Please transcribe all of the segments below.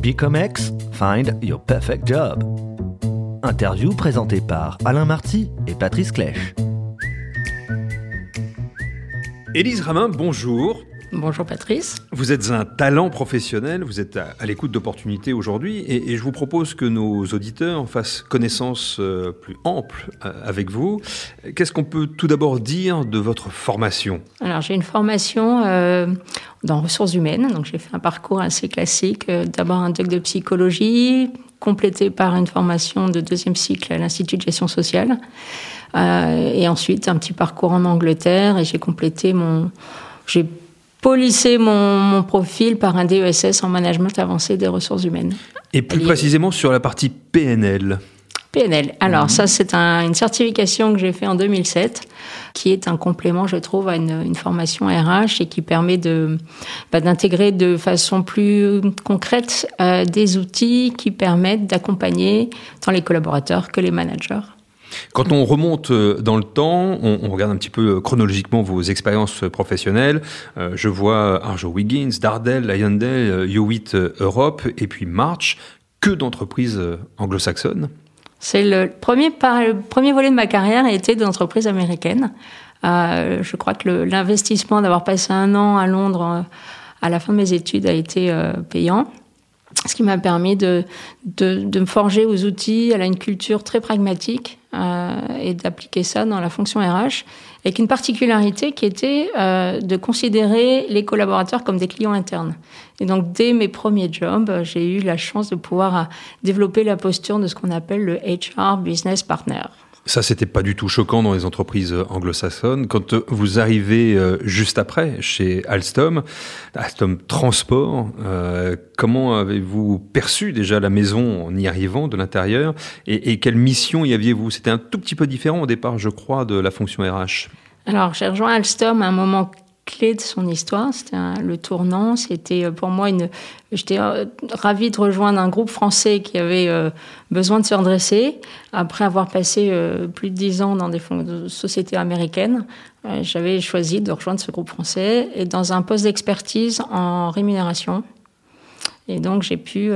Bicomex, find your perfect job. Interview présentée par Alain Marty et Patrice Clèche. Élise Ramin, bonjour. Bonjour Patrice. Vous êtes un talent professionnel, vous êtes à, l'écoute d'opportunités aujourd'hui et, je vous propose que nos auditeurs fassent connaissance euh, plus ample euh, avec vous. Qu'est-ce qu'on peut tout d'abord dire de votre formation? Alors j'ai une formation euh, dans ressources humaines, donc j'ai fait un parcours assez classique. D'abord un doc de psychologie, complété par une formation de deuxième cycle à l'Institut de gestion sociale. et ensuite un petit parcours en Angleterre et j'ai complété mon... J'ai polisser mon, profil par un DESS en management avancé des ressources humaines. Et plus précisément sur la partie PNL PNL. Alors mhm. ça, c'est une certification que j'ai fait en 2007, qui est un complément, je trouve, à une, formation RH et qui permet de bah, d'intégrer de façon plus concrète euh, des outils qui permettent d'accompagner tant les collaborateurs que les managers quand on remonte euh, dans le temps, on, regarde un petit peu euh, chronologiquement vos expériences professionnelles. Euh, je vois Arjo Wiggins, Dardel, Lyondell, Hewitt Europe et puis March. Que d'entreprises anglo-saxonnes C'est le premier, le premier volet de ma carrière été d'entreprises américaines. je crois que l'investissement d'avoir passé un an à Londres à la fin de mes études a été payant ce qui m'a permis de, de, de, me forger aux outils, à une culture très pragmatique euh, et d'appliquer ça dans la fonction RH, avec une particularité qui était euh, de considérer les collaborateurs comme des clients internes. Et donc, dès mes premiers jobs, j'ai eu la chance de pouvoir euh, développer la posture de ce qu'on appelle le HR Business Partner. Ça, c'était pas du tout choquant dans les entreprises anglo-saxonnes. Quand vous arrivez euh, juste après chez Alstom, Alstom Transport, euh, comment avez-vous perçu déjà la maison en y arrivant de l'intérieur et, et, quelle mission y aviez-vous? C'était un tout petit peu différent au départ, je crois, de la fonction RH. Alors, j'ai rejoint Alstom à un moment clé de son histoire. C'était le tournant. C'était euh, pour moi une. J'étais euh, ravie de rejoindre un groupe français qui avait euh, besoin de se redresser. Après avoir passé plus de dix ans dans des sociétés américaines, j'avais choisi de rejoindre ce groupe français et dans un poste d'expertise en rémunération. Et donc j'ai pu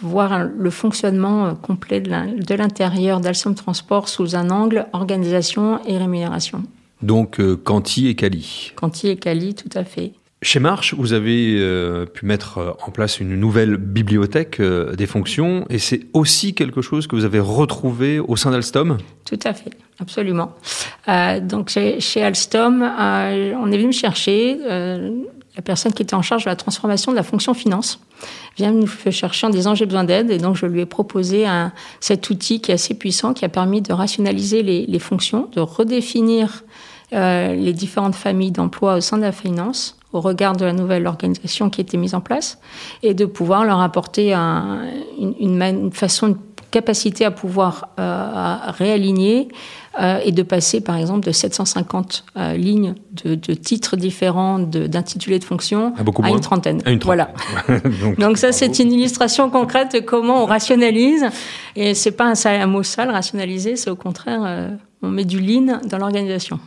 voir le fonctionnement complet de l'intérieur d'Alstom Transport sous un angle organisation et rémunération. Donc euh, Canty et Cali. Canty et Cali, tout à fait. Chez Marche, vous avez euh, pu mettre euh, en place une nouvelle bibliothèque des fonctions et c'est aussi quelque chose que vous avez retrouvé au sein d'Alstom? Tout à fait, absolument. donc chez, Alstom, on est venu me chercher. La personne qui était en charge de la transformation de la fonction finance vient nous chercher en disant j'ai besoin d'aide. Et donc je lui ai proposé cet outil qui est assez puissant qui a permis de rationaliser les, fonctions, de redéfinir euh, les différentes familles d'emploi au sein de la finance au regard de la nouvelle organisation qui était mise en place et de pouvoir leur apporter un, une, une, façon, une capacité à pouvoir euh, réaligner euh, et de passer par exemple de 750 euh, lignes de, de, titres différents d'intitulés de, de fonctions ah, à, une trentaine. à une Voilà. donc, donc, ça c'est une illustration concrète de comment on rationalise et c'est pas un, un, mot sale rationaliser, c'est au contraire on met du lean dans l'organisation.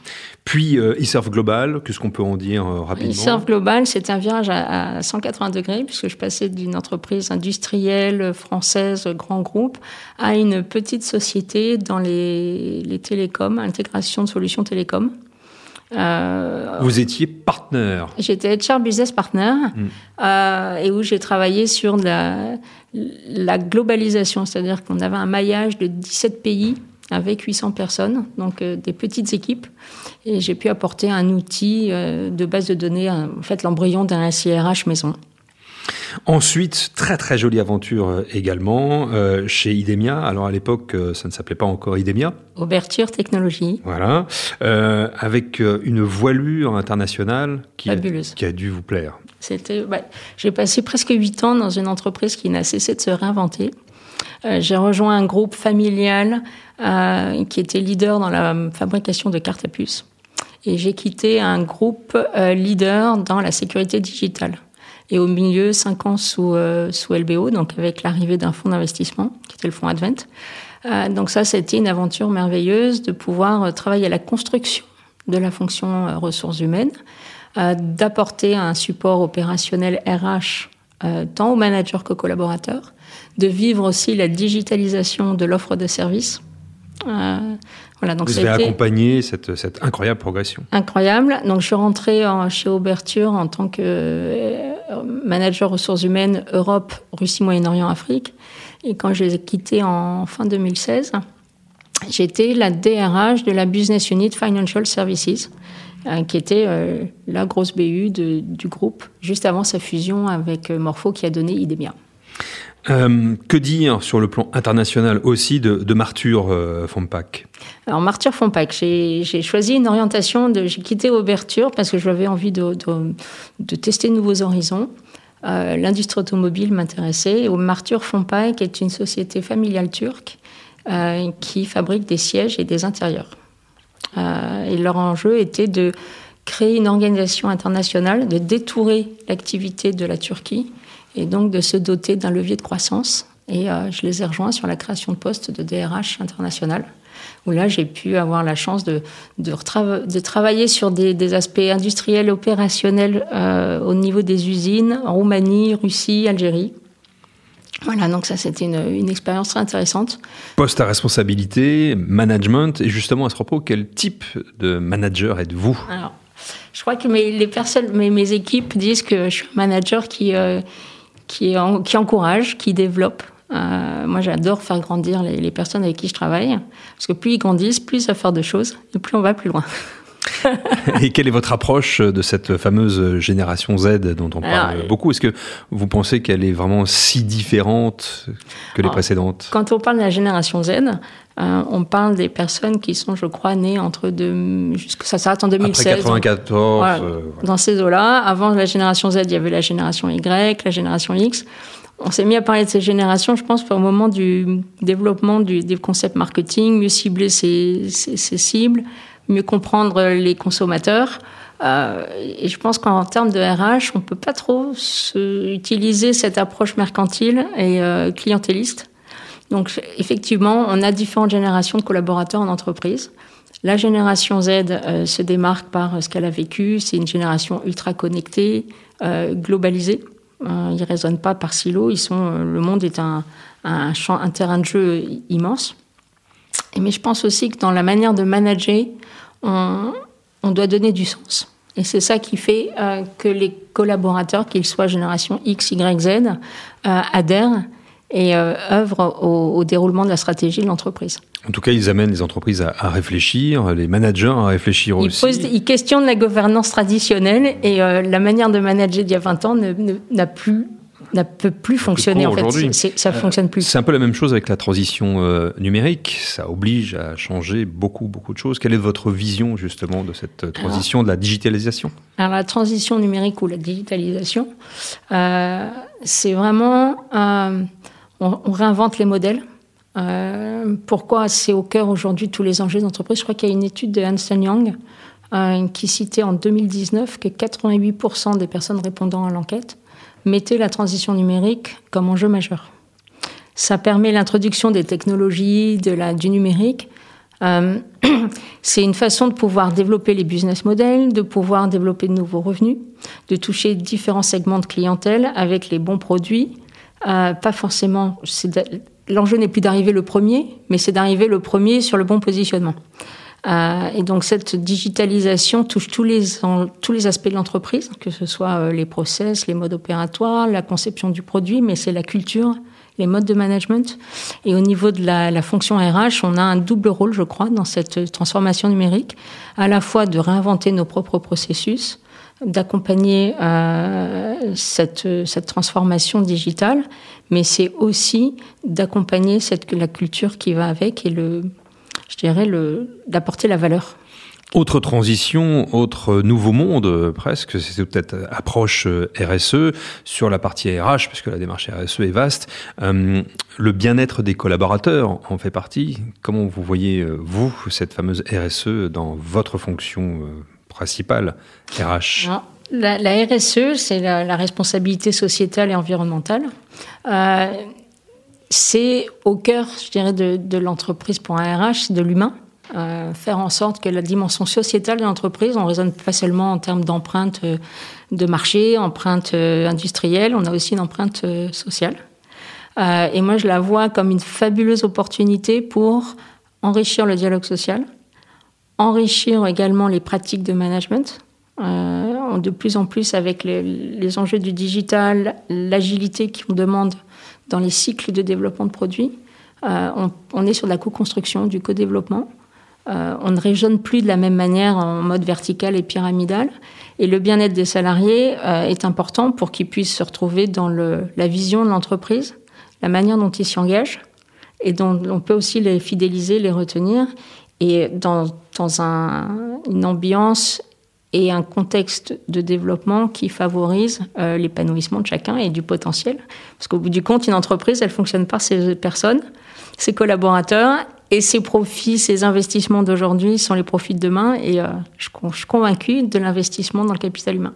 Puis euh, eServe Global, qu'est-ce qu'on peut en dire euh, rapidement? eServe Global, c'est un virage à, 180 degrés, puisque je passais d'une entreprise industrielle française, grand groupe, à une petite société dans les, les télécoms, intégration de solutions télécoms. Euh, Vous étiez partenaire. J'étais HR Business Partner hmm. euh, et où j'ai travaillé sur la, la globalisation, c'est-à-dire qu'on avait un maillage de 17 pays avec 800 personnes, donc euh, des petites équipes. Et j'ai pu apporter un outil euh, de base de données, en fait l'embryon d'un CRH maison. Ensuite, très très jolie aventure euh, également chez Idemia. Alors à l'époque, ça ne s'appelait pas encore Idemia. Ouverture technologie. Voilà, avec une voilure internationale qui, Fabuleuse. qui a dû vous plaire. C'était, bah, j'ai passé presque huit ans dans une entreprise qui n'a cessé de se réinventer. Euh, j'ai rejoint un groupe familial euh, qui était leader dans la fabrication de cartes à puces. Et j'ai quitté un groupe euh, leader dans la sécurité digitale. Et au milieu, cinq ans sous, sous LBO, donc avec l'arrivée d'un fonds d'investissement, qui était le fonds Advent. donc ça, c'était une aventure merveilleuse de pouvoir travailler à la construction de la fonction ressources humaines, d'apporter un support opérationnel RH tant aux managers qu'aux collaborateurs, de vivre aussi la digitalisation de l'offre de services. Voilà, donc Vous avez accompagné cette, cette, incroyable progression. Incroyable. Donc je suis rentrée en, chez Auberture en tant que manager ressources humaines Europe, Russie, Moyen-Orient, Afrique. Et quand je les ai quittés en fin 2016, j'étais la DRH de la Business Unit Financial Services, euh, qui était euh, la grosse BU de, du groupe, juste avant sa fusion avec euh, Morpho qui a donné IDEMIA. Que dire sur le plan international aussi de, de Martur Fompac? Alors Martur Fompac, j'ai choisi une orientation, j'ai quitté Auberture parce que j'avais envie de, tester de nouveaux horizons. L'industrie automobile m'intéressait. Et Martur Fompac est une société familiale turque euh, qui fabriquent des sièges et des intérieurs. Euh, et leur enjeu était de créer une organisation internationale, de détourer l'activité de la Turquie et donc de se doter d'un levier de croissance. Et euh, je les ai rejoints sur la création de postes de DRH international, où là j'ai pu avoir la chance de, de, de travailler sur des, des, aspects industriels, opérationnels euh, au niveau des usines en Roumanie, Russie, Algérie. Voilà, donc ça c'était une, une, expérience très intéressante. Poste à responsabilité, management, et justement à ce propos, quel type de manager êtes-vous? Alors, je crois que mes, les personnes, mes, mes, équipes disent que je suis un manager qui, euh, qui, en, qui, encourage, qui développe. Euh, moi j'adore faire grandir les, les, personnes avec qui je travaille, parce que plus ils grandissent, plus ça fait de choses, et plus on va plus loin. Et quelle est votre approche de cette fameuse génération Z dont on parle Alors, beaucoup? Est-ce que vous pensez qu'elle est vraiment si différente que les alors, précédentes? Quand on parle de la génération Z, euh, on parle des personnes qui sont, je crois, nées entre deux, jusque ça s'arrête en 2016. Après 94. Voilà, euh, Dans ces eaux-là. Avant la génération Z, il y avait la génération Y, la génération X. On s'est mis à parler de ces générations, je pense, au moment du développement du, des concepts marketing, mieux cibler ses, ses, ses cibles, mieux comprendre les consommateurs. Euh, et je pense qu'en termes de RH, on peut pas trop se, utiliser cette approche mercantile et euh, clientéliste. Donc effectivement, on a différentes générations de collaborateurs en entreprise. La génération Z euh, se démarque par ce qu'elle a vécu. C'est une génération ultra connectée, globalisée. Ils raisonnent pas par silo. Ils sont, le monde est un terrain de jeu immense. Mais je pense aussi que dans la manière de manager, on, on doit donner du sens. Et c'est ça qui fait euh, que les collaborateurs, qu'ils soient génération X, Y, Z, euh, adhèrent et euh, œuvrent au, au, déroulement de la stratégie de l'entreprise. En tout cas, ils amènent les entreprises à, à réfléchir, les managers à réfléchir ils aussi. Posent, ils questionnent la gouvernance traditionnelle et la manière de manager d'il y a 20 ans n'a plus ne peut plus fonctionner en fait. C ça fonctionne plus. C'est un peu la même chose avec la transition euh, numérique. Ça oblige à changer beaucoup beaucoup de choses. Quelle est votre vision justement de cette transition alors, de la digitalisation? Alors la transition numérique ou la digitalisation, euh, c'est vraiment euh, on, on, réinvente les modèles. Euh, pourquoi c'est au cœur aujourd'hui de tous les enjeux d'entreprise? Je crois qu'il y a une étude de Ernst Young euh, qui citait en 2019 que 88% des personnes répondant à l'enquête mettez la transition numérique comme enjeu majeur. Ça permet l'introduction des technologies, du numérique. Euh, c'est une façon de pouvoir développer les business models, de pouvoir développer de nouveaux revenus, de toucher différents segments de clientèle avec les bons produits. Euh, pas forcément. L'enjeu n'est plus d'arriver le premier, mais c'est d'arriver le premier sur le bon positionnement. Euh, et donc cette digitalisation touche tous les, tous les aspects de l'entreprise, que ce soit euh, les process, les modes opératoires, la conception du produit, mais c'est la culture, les modes de management. Et au niveau de la, la, fonction RH, on a un double rôle, je crois, dans cette transformation numérique, à la fois de réinventer nos propres processus, d'accompagner euh, cette, cette transformation digitale, mais c'est aussi d'accompagner la culture qui va avec et le je dirais, d'apporter la valeur. Autre transition, autre nouveau monde euh, presque, c'est peut-être approche euh, RSE sur la partie RH, puisque la démarche RSE est vaste. Euh, le bien-être des collaborateurs en fait partie. Comment vous voyez, euh, vous, cette fameuse RSE dans votre fonction euh, principale, RH Alors, la, la, RSE, c'est la, la, responsabilité sociétale et environnementale. Euh, c'est au cœur, je dirais, de, l'entreprise pour un RH, de l'humain. faire en sorte que la dimension sociétale de l'entreprise, on raisonne pas seulement en termes d'empreinte de marché, empreinte industrielle, on a aussi une empreinte sociale. et moi, je la vois comme une fabuleuse opportunité pour enrichir le dialogue social, enrichir également les pratiques de management. Euh, de plus en plus avec les, enjeux du digital, l'agilité qu'on demande dans les cycles de développement de produits, euh, on, est sur la co-construction, du co-développement. Euh, on ne raisonne plus de la même manière en mode vertical et pyramidal. Et le bien-être des salariés est important pour qu'ils puissent se retrouver dans la vision de l'entreprise, la manière dont ils s'y engagent, et dont on peut aussi les fidéliser, les retenir, et dans, dans un, une ambiance et un contexte de développement qui favorise euh, l'épanouissement de chacun et du potentiel. Parce qu'au bout du compte, une entreprise, elle fonctionne par ses personnes, ses collaborateurs, et ses profits, ses investissements d'aujourd'hui sont les profits de demain. Et euh, je, suis convaincu de l'investissement dans le capital humain.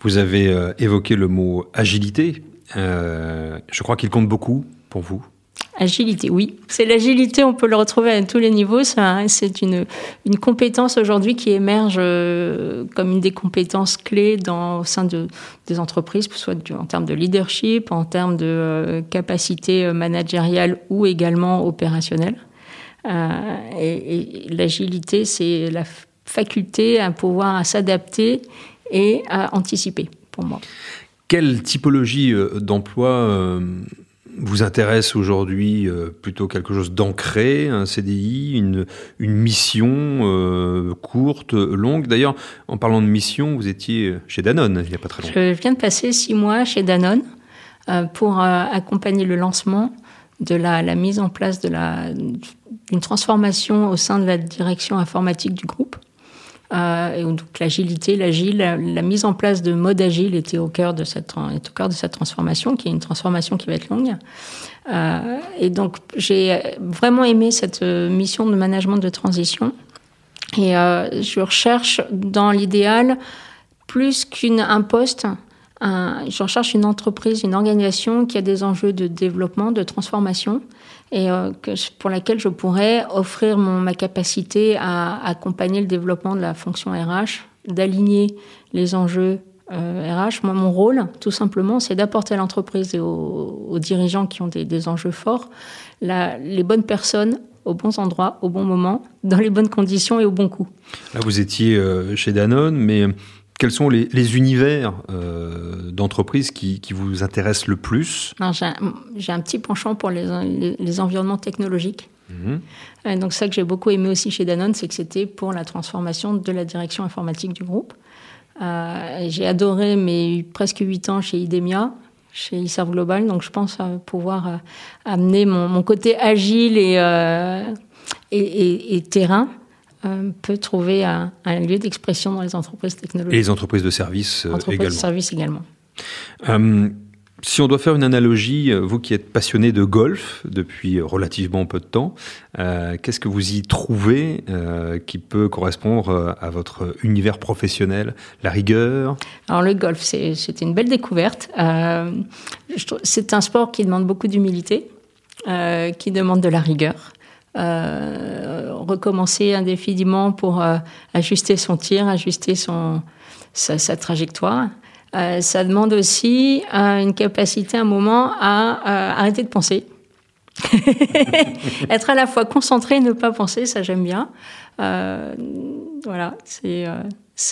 Vous avez euh, évoqué le mot agilité. je crois qu'il compte beaucoup pour vous. Agilité, oui. C'est l'agilité, on peut le retrouver à tous les niveaux. C'est une, compétence aujourd'hui qui émerge euh, comme une des compétences clés dans, au sein de, des entreprises, soit en termes de leadership, en termes de euh, capacité euh, managériale ou également opérationnelle. et, l'agilité, c'est la faculté à pouvoir s'adapter et à anticiper, pour moi. Quelle typologie d'emploi vous intéresse aujourd'hui euh, plutôt quelque chose d'ancré, un CDI, une, une mission euh, courte, longue D'ailleurs, en parlant de mission, vous étiez chez Danone il n'y a pas très longtemps. Je viens de passer six mois chez Danone euh, pour accompagner le lancement de la, la mise en place d'une transformation au sein de la direction informatique du groupe. Euh, et donc l'agilité, l'agile, la, mise en place de mode agile était au cœur de cette est au cœur de cette transformation, qui est une transformation qui va être longue. Euh, et donc j'ai vraiment aimé cette euh, mission de management de transition. Et je recherche dans l'idéal plus qu'un poste, un, je recherche une entreprise, une organisation qui a des enjeux de développement, de transformation, et euh, pour laquelle je pourrais offrir ma capacité à, accompagner le développement de la fonction RH, d'aligner les enjeux euh, RH. Moi, mon rôle, tout simplement, c'est d'apporter à l'entreprise et aux, dirigeants qui ont des, enjeux forts les bonnes personnes aux bons endroits, au bon moment, dans les bonnes conditions et au bon coût. Là, vous étiez euh, chez Danone, mais quels sont les, les univers euh, d'entreprise qui, qui, vous intéressent le plus J'ai un, petit penchant pour les, les, les environnements technologiques. Mmh. donc ça que j'ai beaucoup aimé aussi chez Danone, c'est que c'était pour la transformation de la direction informatique du groupe. Euh, j'ai adoré mes presque huit ans chez Idemia, chez eServe Global, donc je pense pouvoir euh, amener mon, mon, côté agile et, et, et, et terrain euh, peut trouver un, un lieu d'expression dans les entreprises technologiques. Et les entreprises de services euh, entreprises également. de services également. Euh, si on doit faire une analogie, vous qui êtes passionné de golf depuis relativement peu de temps, euh, qu'est-ce que vous y trouvez euh, qui peut correspondre à votre univers professionnel La rigueur? Alors le golf, c'était une belle découverte. Euh, c'est un sport qui demande beaucoup d'humilité, qui demande de la rigueur recommencer indéfiniment pour euh, ajuster son tir, ajuster son, sa, trajectoire. Euh, ça demande aussi euh, une capacité, un moment, à arrêter de penser. Être à la fois concentré et ne pas penser, ça j'aime bien. Voilà, c'est.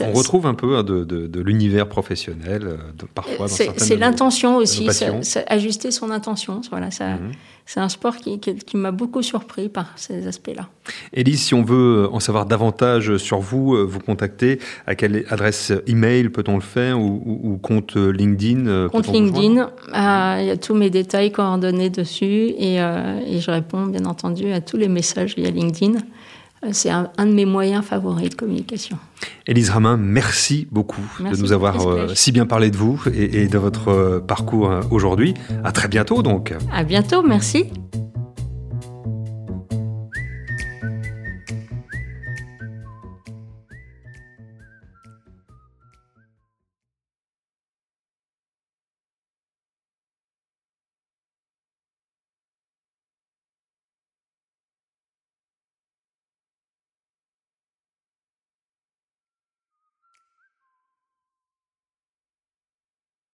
On retrouve un peu hein, de, de, de l'univers professionnel, de, parfois. C'est l'intention aussi, ça, ça, ajuster son intention. Voilà, ça. Mm -hmm c'est un sport qui, qui, qui m'a beaucoup surpris par ces aspects-là. Élise, si on veut en savoir davantage sur vous, vous contacter, à quelle adresse email peut-on le faire ou, ou, ou compte LinkedIn Compte LinkedIn, euh, il y a tous mes détails coordonnés dessus et, euh, et, je réponds bien entendu à tous les messages via LinkedIn. C'est un, un, de mes moyens favoris de communication. Élise Ramin, merci beaucoup merci de nous avoir euh, si bien parlé de vous et, et de votre euh, parcours aujourd'hui. À très bientôt donc. À bientôt, merci.